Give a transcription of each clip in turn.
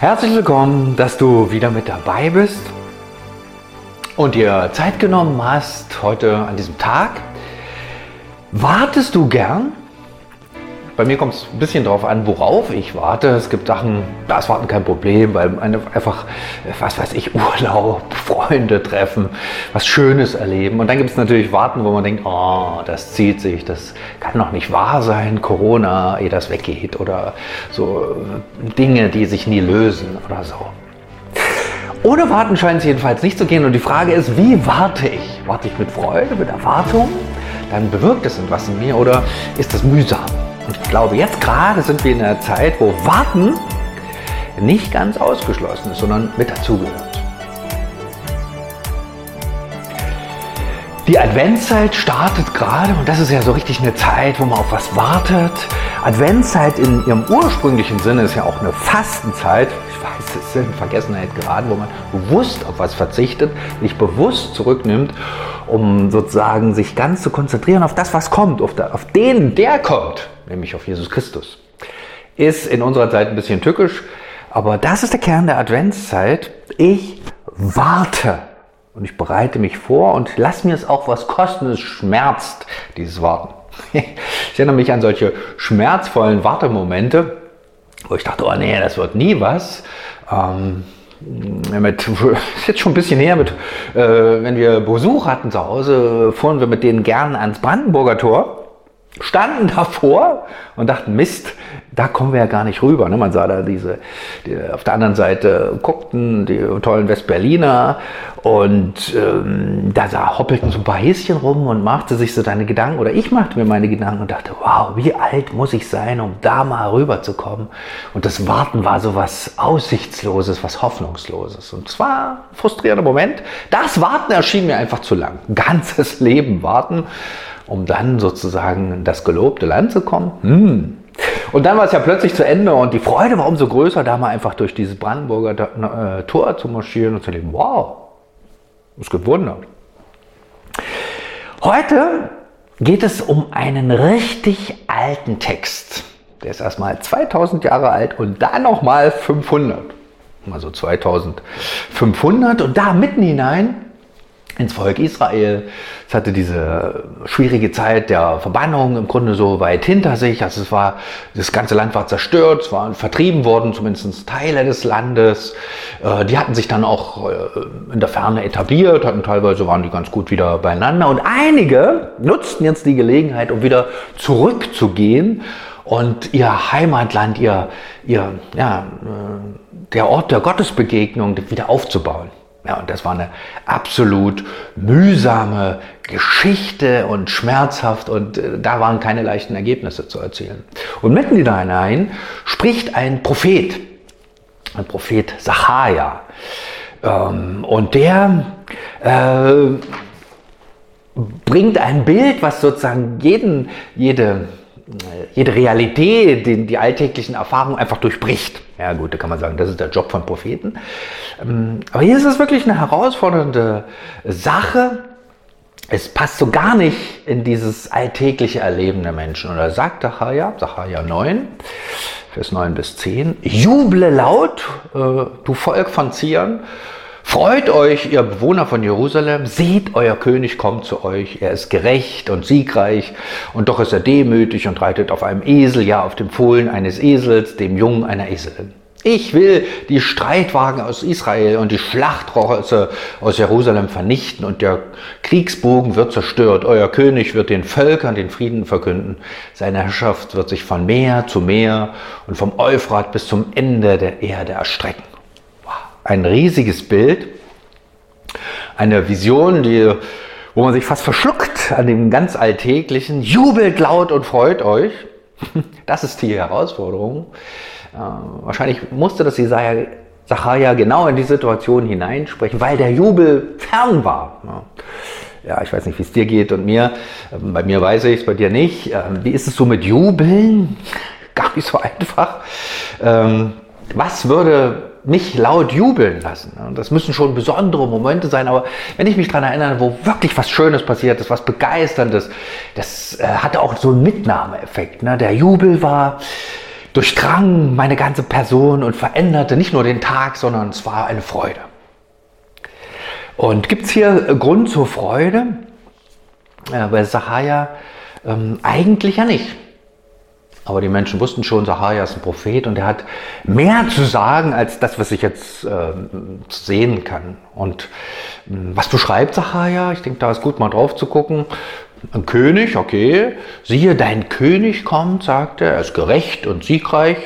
Herzlich willkommen, dass du wieder mit dabei bist und dir Zeit genommen hast heute an diesem Tag. Wartest du gern? Bei mir kommt es ein bisschen darauf an, worauf ich warte. Es gibt Sachen, das Warten kein Problem, weil einfach, was weiß ich, Urlaub, Freunde treffen, was Schönes erleben. Und dann gibt es natürlich Warten, wo man denkt, oh, das zieht sich, das kann doch nicht wahr sein, Corona, ehe das weggeht oder so Dinge, die sich nie lösen oder so. Ohne Warten scheint es jedenfalls nicht zu gehen. Und die Frage ist, wie warte ich? Warte ich mit Freude, mit Erwartung? Dann bewirkt es etwas in mir oder ist das mühsam? Und ich glaube, jetzt gerade sind wir in einer Zeit, wo Warten nicht ganz ausgeschlossen ist, sondern mit dazugehört. Die Adventszeit startet gerade und das ist ja so richtig eine Zeit, wo man auf was wartet. Adventszeit in ihrem ursprünglichen Sinne ist ja auch eine Fastenzeit. Ich weiß, es ist in Vergessenheit geraten, wo man bewusst auf was verzichtet, sich bewusst zurücknimmt, um sozusagen sich ganz zu konzentrieren auf das, was kommt, auf, der, auf den, der kommt nämlich auf Jesus Christus. Ist in unserer Zeit ein bisschen tückisch, aber das ist der Kern der Adventszeit. Ich warte und ich bereite mich vor und lass mir es auch was kosten. Es schmerzt, dieses Warten. Ich erinnere mich an solche schmerzvollen Wartemomente, wo ich dachte, oh nee, das wird nie was. Ähm, mit, jetzt schon ein bisschen her, mit, äh, wenn wir Besuch hatten zu Hause, fuhren wir mit denen gern ans Brandenburger Tor standen davor und dachten, Mist, da kommen wir ja gar nicht rüber. Ne? Man sah da diese, die, auf der anderen Seite guckten die tollen Westberliner und ähm, da sah, hoppelten so ein paar Häschen rum und machte sich so deine Gedanken, oder ich machte mir meine Gedanken und dachte, wow, wie alt muss ich sein, um da mal rüberzukommen? Und das Warten war so was Aussichtsloses, was Hoffnungsloses. Und es war ein frustrierender Moment. Das Warten erschien mir einfach zu lang. Ganzes Leben warten um dann sozusagen in das gelobte Land zu kommen. Hm. Und dann war es ja plötzlich zu Ende und die Freude war umso größer, da mal einfach durch dieses Brandenburger äh, Tor zu marschieren und zu leben. Wow, es gibt Wunder. Heute geht es um einen richtig alten Text. Der ist erstmal 2000 Jahre alt und dann nochmal 500. Also 2500 und da mitten hinein ins Volk Israel. Es hatte diese schwierige Zeit der Verbannung im Grunde so weit hinter sich. Also es war, das ganze Land war zerstört, es waren vertrieben worden, zumindest Teile des Landes. Äh, die hatten sich dann auch äh, in der Ferne etabliert, hatten teilweise waren die ganz gut wieder beieinander. Und einige nutzten jetzt die Gelegenheit, um wieder zurückzugehen und ihr Heimatland, ihr, ihr, ja, äh, der Ort der Gottesbegegnung wieder aufzubauen. Ja, und das war eine absolut mühsame Geschichte und schmerzhaft und äh, da waren keine leichten Ergebnisse zu erzielen. Und mitten da hinein spricht ein Prophet, ein Prophet Sacharja. Ähm, und der äh, bringt ein Bild, was sozusagen jeden, jede jede Realität, die, die alltäglichen Erfahrungen einfach durchbricht. Ja gut, da kann man sagen, das ist der Job von Propheten. Ähm, aber hier ist es wirklich eine herausfordernde Sache. Es passt so gar nicht in dieses alltägliche Erleben der Menschen. Und da sagt Zacharia, Zacharia 9, Vers 9 bis 10, juble laut, äh, du Volk von Zion, Freut euch, ihr Bewohner von Jerusalem, seht, euer König kommt zu euch. Er ist gerecht und siegreich und doch ist er demütig und reitet auf einem Esel, ja auf dem Fohlen eines Esels, dem Jungen einer Eselin. Ich will die Streitwagen aus Israel und die Schlachtrosse aus Jerusalem vernichten und der Kriegsbogen wird zerstört. Euer König wird den Völkern den Frieden verkünden. Seine Herrschaft wird sich von Meer zu Meer und vom Euphrat bis zum Ende der Erde erstrecken ein riesiges Bild, eine Vision, die, wo man sich fast verschluckt an dem ganz Alltäglichen. Jubelt laut und freut euch. Das ist die Herausforderung. Äh, wahrscheinlich musste das Jesaja Zachariah genau in die Situation hineinsprechen, weil der Jubel fern war. Ja, ich weiß nicht, wie es dir geht und mir. Ähm, bei mir weiß ich es, bei dir nicht. Ähm, wie ist es so mit Jubeln? Gar nicht so einfach. Ähm, was würde mich laut jubeln lassen. Das müssen schon besondere Momente sein, aber wenn ich mich daran erinnere, wo wirklich was Schönes passiert ist, was Begeisterndes, das äh, hatte auch so einen Mitnahmeeffekt. Ne? Der Jubel war durchdrang meine ganze Person und veränderte nicht nur den Tag, sondern es war eine Freude. Und gibt es hier Grund zur Freude? Äh, bei Sahaja ähm, eigentlich ja nicht. Aber die Menschen wussten schon, Sahaja ist ein Prophet und er hat mehr zu sagen als das, was ich jetzt äh, sehen kann. Und äh, was beschreibt Sahaja? Ich denke, da ist gut mal drauf zu gucken. Ein König, okay. Siehe, dein König kommt, sagt er. Er ist gerecht und siegreich.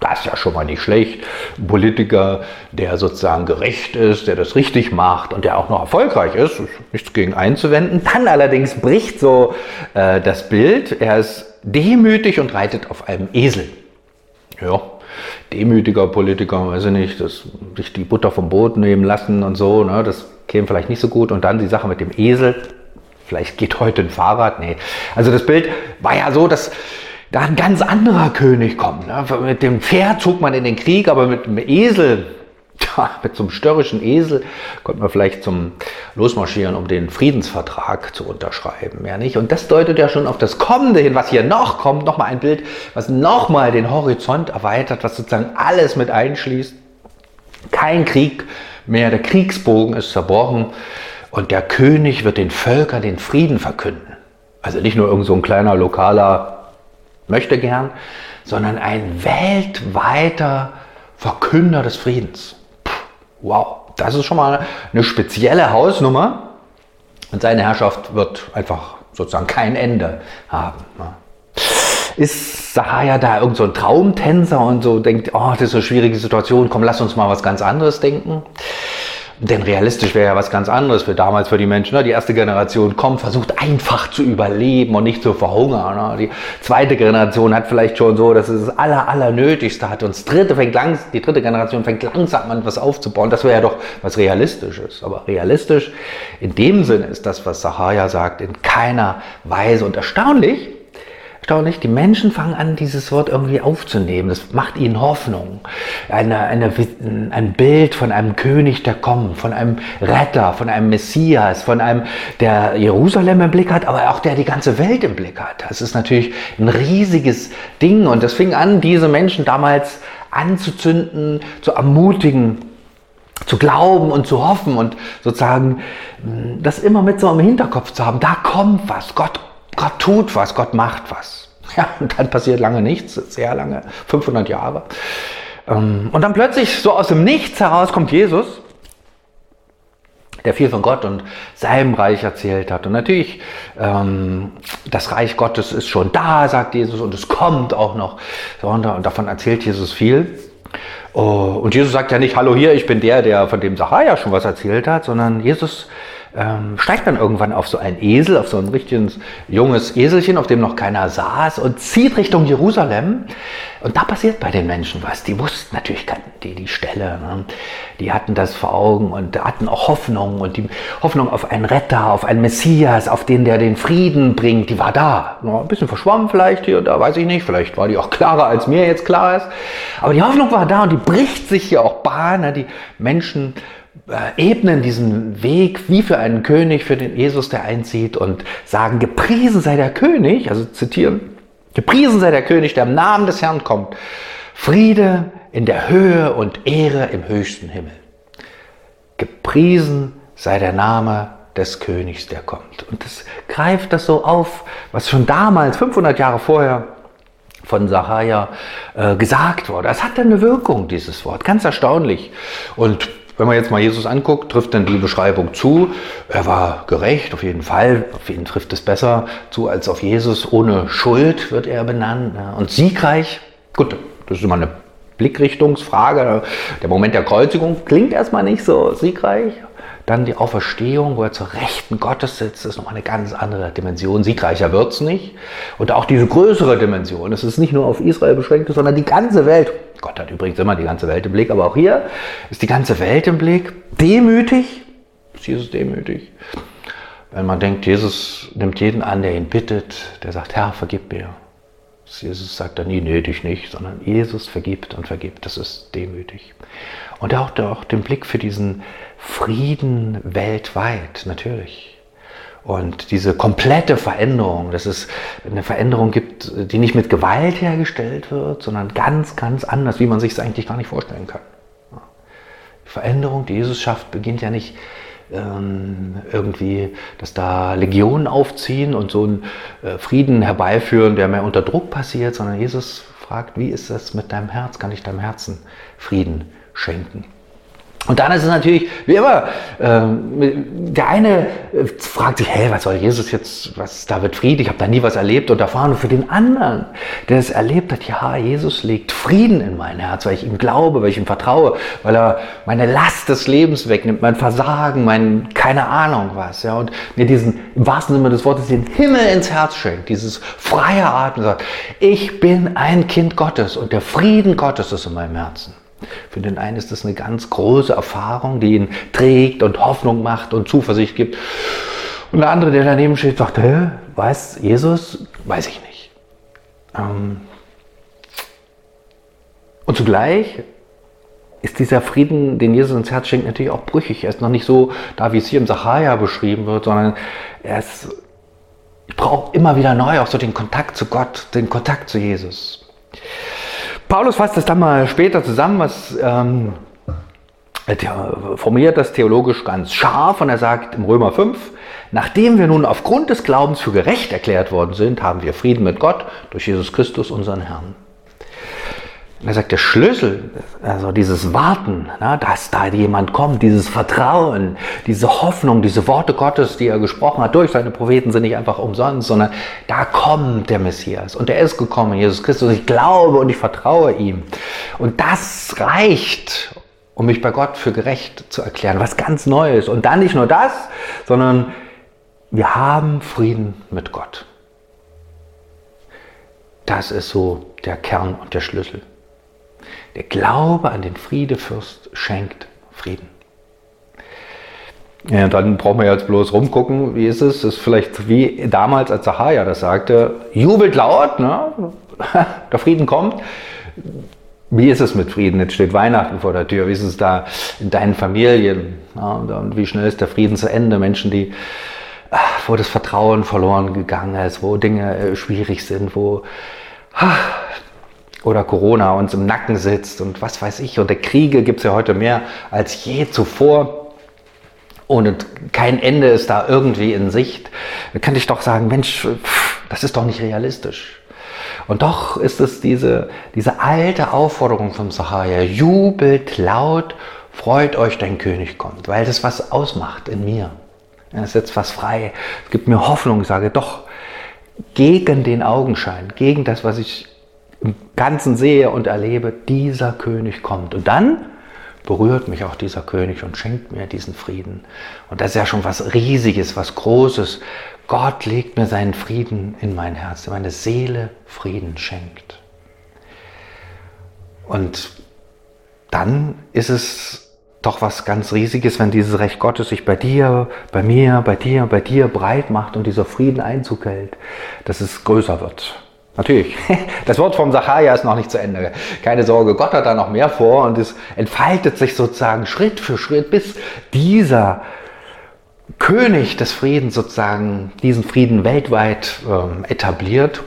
Das ist ja schon mal nicht schlecht. Ein Politiker, der sozusagen gerecht ist, der das richtig macht und der auch noch erfolgreich ist, ist nichts gegen einzuwenden. Dann allerdings bricht so äh, das Bild. Er ist demütig und reitet auf einem Esel. Ja, demütiger Politiker, weiß ich nicht, dass sich die Butter vom Boot nehmen lassen und so, ne, das käme vielleicht nicht so gut. Und dann die Sache mit dem Esel. Vielleicht geht heute ein Fahrrad. Nee. Also das Bild war ja so, dass da ein ganz anderer König kommt. Ne? Mit dem Pferd zog man in den Krieg, aber mit dem Esel, ja, mit einem störrischen Esel, konnte man vielleicht zum Losmarschieren, um den Friedensvertrag zu unterschreiben. Ja, nicht? Und das deutet ja schon auf das Kommende hin, was hier noch kommt. Nochmal ein Bild, was nochmal den Horizont erweitert, was sozusagen alles mit einschließt. Kein Krieg mehr, der Kriegsbogen ist zerbrochen und der König wird den Völkern den Frieden verkünden. Also nicht nur irgend so ein kleiner lokaler möchte gern, sondern ein weltweiter Verkünder des Friedens. Wow, das ist schon mal eine spezielle Hausnummer und seine Herrschaft wird einfach sozusagen kein Ende haben. Ne? Ist Sahaja da irgend so ein Traumtänzer und so denkt, oh, das ist eine schwierige Situation, komm, lass uns mal was ganz anderes denken? Denn realistisch wäre ja was ganz anderes für damals für die Menschen. Ne? Die erste Generation kommt, versucht einfach zu überleben und nicht zu verhungern. Ne? Die zweite Generation hat vielleicht schon so, dass es das aller, aller Nötigste hat. Und das dritte fängt langs, die dritte Generation fängt langsam an, was aufzubauen. Das wäre ja doch was Realistisches. Aber realistisch in dem Sinne ist das, was Sahaja sagt, in keiner Weise. Und erstaunlich, erstaunlich, die Menschen fangen an, dieses Wort irgendwie aufzunehmen. Das macht ihnen Hoffnung. Eine, eine, ein Bild von einem König, der kommt, von einem Retter, von einem Messias, von einem, der Jerusalem im Blick hat, aber auch der die ganze Welt im Blick hat. Das ist natürlich ein riesiges Ding und das fing an, diese Menschen damals anzuzünden, zu ermutigen, zu glauben und zu hoffen und sozusagen das immer mit so im Hinterkopf zu haben. Da kommt was. Gott Gott tut was, Gott macht was. Ja, und dann passiert lange nichts, sehr lange, 500 Jahre. Ähm, und dann plötzlich so aus dem Nichts heraus kommt Jesus, der viel von Gott und seinem Reich erzählt hat. Und natürlich, ähm, das Reich Gottes ist schon da, sagt Jesus, und es kommt auch noch. Und davon erzählt Jesus viel. Oh, und Jesus sagt ja nicht, hallo hier, ich bin der, der von dem Sachaja schon was erzählt hat, sondern Jesus ähm, steigt dann irgendwann auf so einen Esel, auf so ein richtiges junges Eselchen, auf dem noch keiner saß und zieht Richtung Jerusalem. Und da passiert bei den Menschen was. Die wussten natürlich die, die Stelle. Ne? Die hatten das vor Augen und hatten auch Hoffnung und die Hoffnung auf einen Retter, auf einen Messias, auf den, der den Frieden bringt, die war da. Ein bisschen verschwommen vielleicht hier und da, weiß ich nicht. Vielleicht war die auch klarer, als mir jetzt klar ist. Aber die Hoffnung war da und die bricht sich hier auch Bahn. Ne? Die Menschen ebnen diesen Weg wie für einen König, für den Jesus, der einzieht und sagen, gepriesen sei der König, also zitieren, gepriesen sei der König, der im Namen des Herrn kommt. Friede in der Höhe und Ehre im höchsten Himmel. Gepriesen sei der Name des Königs, der kommt. Und das greift das so auf, was schon damals, 500 Jahre vorher, von Sachaja äh, gesagt wurde. Es hat eine Wirkung, dieses Wort, ganz erstaunlich. Und wenn man jetzt mal Jesus anguckt, trifft dann die Beschreibung zu. Er war gerecht, auf jeden Fall. Auf ihn trifft es besser zu als auf Jesus. Ohne Schuld wird er benannt. Und siegreich, gut, das ist immer eine Blickrichtungsfrage. Der Moment der Kreuzigung klingt erstmal nicht so siegreich. Dann die Auferstehung, wo er zur Rechten Gottes sitzt, ist nochmal eine ganz andere Dimension. Siegreicher wird es nicht. Und auch diese größere Dimension, es ist nicht nur auf Israel beschränkt, sondern die ganze Welt. Gott hat übrigens immer die ganze Welt im Blick, aber auch hier ist die ganze Welt im Blick. Demütig, ist Jesus demütig. Wenn man denkt, Jesus nimmt jeden an, der ihn bittet, der sagt, Herr, vergib mir. Jesus sagt dann nie, nee, dich nicht, sondern Jesus vergibt und vergibt. Das ist demütig. Und auch, auch den Blick für diesen Frieden weltweit, natürlich. Und diese komplette Veränderung, dass es eine Veränderung gibt, die nicht mit Gewalt hergestellt wird, sondern ganz, ganz anders, wie man sich es eigentlich gar nicht vorstellen kann. Die Veränderung, die Jesus schafft, beginnt ja nicht ähm, irgendwie, dass da Legionen aufziehen und so einen äh, Frieden herbeiführen, der mehr unter Druck passiert, sondern Jesus fragt, wie ist das mit deinem Herz? Kann ich deinem Herzen Frieden schenken? Und dann ist es natürlich, wie immer, ähm, der eine äh, fragt sich, hey, was soll Jesus jetzt, was ist da mit Frieden? Ich habe da nie was erlebt und erfahren. Und für den anderen, der es erlebt hat, ja, Jesus legt Frieden in mein Herz, weil ich ihm glaube, weil ich ihm vertraue, weil er meine Last des Lebens wegnimmt, mein Versagen, mein keine Ahnung was. Ja, und mir diesen, im wahrsten Sinne des Wortes, den Himmel ins Herz schenkt, dieses freie Atmen, sagt, ich bin ein Kind Gottes und der Frieden Gottes ist in meinem Herzen. Für den einen ist das eine ganz große Erfahrung, die ihn trägt und Hoffnung macht und Zuversicht gibt. Und der andere, der daneben steht, sagt, hä, weiß Jesus? Weiß ich nicht. Ähm und zugleich ist dieser Frieden, den Jesus ins Herz schenkt, natürlich auch brüchig. Er ist noch nicht so da, wie es hier im Sachaja beschrieben wird, sondern er ist, ich brauche immer wieder neu auch so den Kontakt zu Gott, den Kontakt zu Jesus. Paulus fasst das dann mal später zusammen, was ähm, er formuliert das theologisch ganz scharf und er sagt im Römer 5, nachdem wir nun aufgrund des Glaubens für gerecht erklärt worden sind, haben wir Frieden mit Gott durch Jesus Christus, unseren Herrn. Er sagt, der Schlüssel, also dieses Warten, na, dass da jemand kommt, dieses Vertrauen, diese Hoffnung, diese Worte Gottes, die er gesprochen hat durch seine Propheten, sind nicht einfach umsonst, sondern da kommt der Messias. Und er ist gekommen, Jesus Christus. Ich glaube und ich vertraue ihm. Und das reicht, um mich bei Gott für gerecht zu erklären. Was ganz Neues. Und dann nicht nur das, sondern wir haben Frieden mit Gott. Das ist so der Kern und der Schlüssel. Der Glaube an den Friedefürst schenkt Frieden. Ja, dann brauchen wir jetzt bloß rumgucken, wie ist es? Das ist vielleicht wie damals, als Zacharia das sagte, jubelt laut, ne? der Frieden kommt. Wie ist es mit Frieden? Jetzt steht Weihnachten vor der Tür. Wie ist es da in deinen Familien? Und wie schnell ist der Frieden zu Ende? Menschen, die, wo das Vertrauen verloren gegangen ist, wo Dinge äh, schwierig sind, wo oder Corona uns im Nacken sitzt und was weiß ich. Und der Kriege gibt es ja heute mehr als je zuvor. Und kein Ende ist da irgendwie in Sicht. Da könnte ich doch sagen, Mensch, das ist doch nicht realistisch. Und doch ist es diese, diese alte Aufforderung vom Sahaja, jubelt laut, freut euch, dein König kommt, weil das was ausmacht in mir. Es setzt was frei, es gibt mir Hoffnung, ich sage doch, gegen den Augenschein, gegen das, was ich im Ganzen sehe und erlebe, dieser König kommt. Und dann berührt mich auch dieser König und schenkt mir diesen Frieden. Und das ist ja schon was Riesiges, was Großes. Gott legt mir seinen Frieden in mein Herz, der meine Seele Frieden schenkt. Und dann ist es doch was ganz Riesiges, wenn dieses Recht Gottes sich bei dir, bei mir, bei dir, bei dir breit macht und dieser Frieden Einzug hält, dass es größer wird. Natürlich. Das Wort vom Sacharja ist noch nicht zu Ende. Keine Sorge, Gott hat da noch mehr vor und es entfaltet sich sozusagen Schritt für Schritt, bis dieser König des Friedens sozusagen diesen Frieden weltweit ähm, etabliert.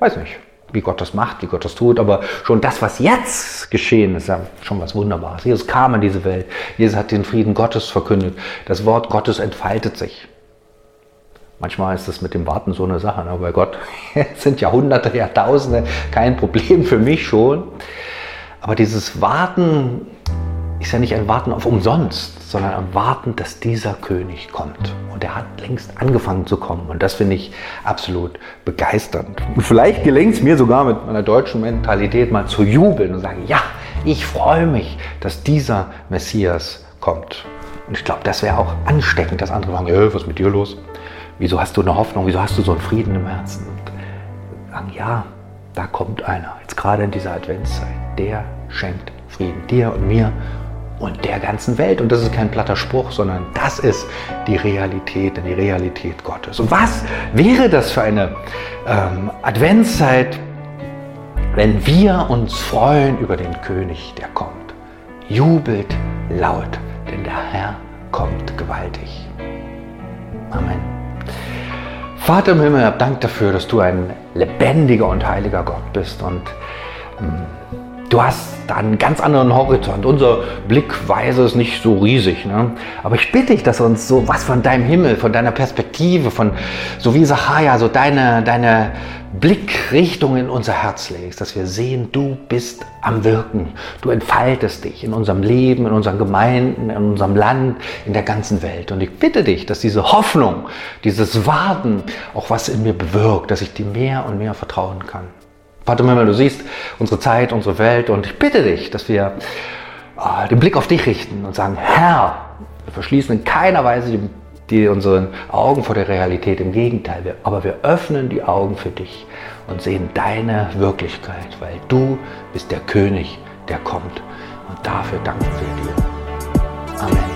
Weiß nicht, wie Gott das macht, wie Gott das tut, aber schon das, was jetzt geschehen ist, ja schon was Wunderbares. Jesus kam in diese Welt. Jesus hat den Frieden Gottes verkündet. Das Wort Gottes entfaltet sich. Manchmal ist das mit dem Warten so eine Sache. Ne? Bei Gott sind Jahrhunderte, Jahrtausende kein Problem für mich schon. Aber dieses Warten ist ja nicht ein Warten auf umsonst, sondern ein Warten, dass dieser König kommt. Und er hat längst angefangen zu kommen. Und das finde ich absolut begeisternd. Und vielleicht gelingt es mir sogar mit meiner deutschen Mentalität mal zu jubeln und sagen, ja, ich freue mich, dass dieser Messias kommt. Und ich glaube, das wäre auch ansteckend, dass andere sagen, äh, was ist mit dir los? Wieso hast du eine Hoffnung? Wieso hast du so einen Frieden im Herzen? Und sagen, ja, da kommt einer, jetzt gerade in dieser Adventszeit, der schenkt Frieden dir und mir und der ganzen Welt. Und das ist kein platter Spruch, sondern das ist die Realität, die Realität Gottes. Und was wäre das für eine ähm, Adventszeit, wenn wir uns freuen über den König, der kommt? Jubelt laut, denn der Herr kommt gewaltig. Amen. Vater im Himmel, Dank dafür, dass du ein lebendiger und heiliger Gott bist und ähm, du hast da einen ganz anderen Horizont. Unser Blickweise ist nicht so riesig. Ne? Aber ich bitte dich, dass uns so was von deinem Himmel, von deiner Perspektive, von so wie Sacharja, so deine, deine Blickrichtung in unser Herz legst, dass wir sehen, du bist am Wirken. Du entfaltest dich in unserem Leben, in unseren Gemeinden, in unserem Land, in der ganzen Welt. Und ich bitte dich, dass diese Hoffnung, dieses Warten auch was in mir bewirkt, dass ich dir mehr und mehr vertrauen kann. Vater Himmel, du siehst unsere Zeit, unsere Welt und ich bitte dich, dass wir äh, den Blick auf dich richten und sagen, Herr, wir verschließen in keiner Weise die die unseren Augen vor der Realität. Im Gegenteil, wir, aber wir öffnen die Augen für dich und sehen deine Wirklichkeit, weil du bist der König, der kommt. Und dafür danken wir dir. Amen.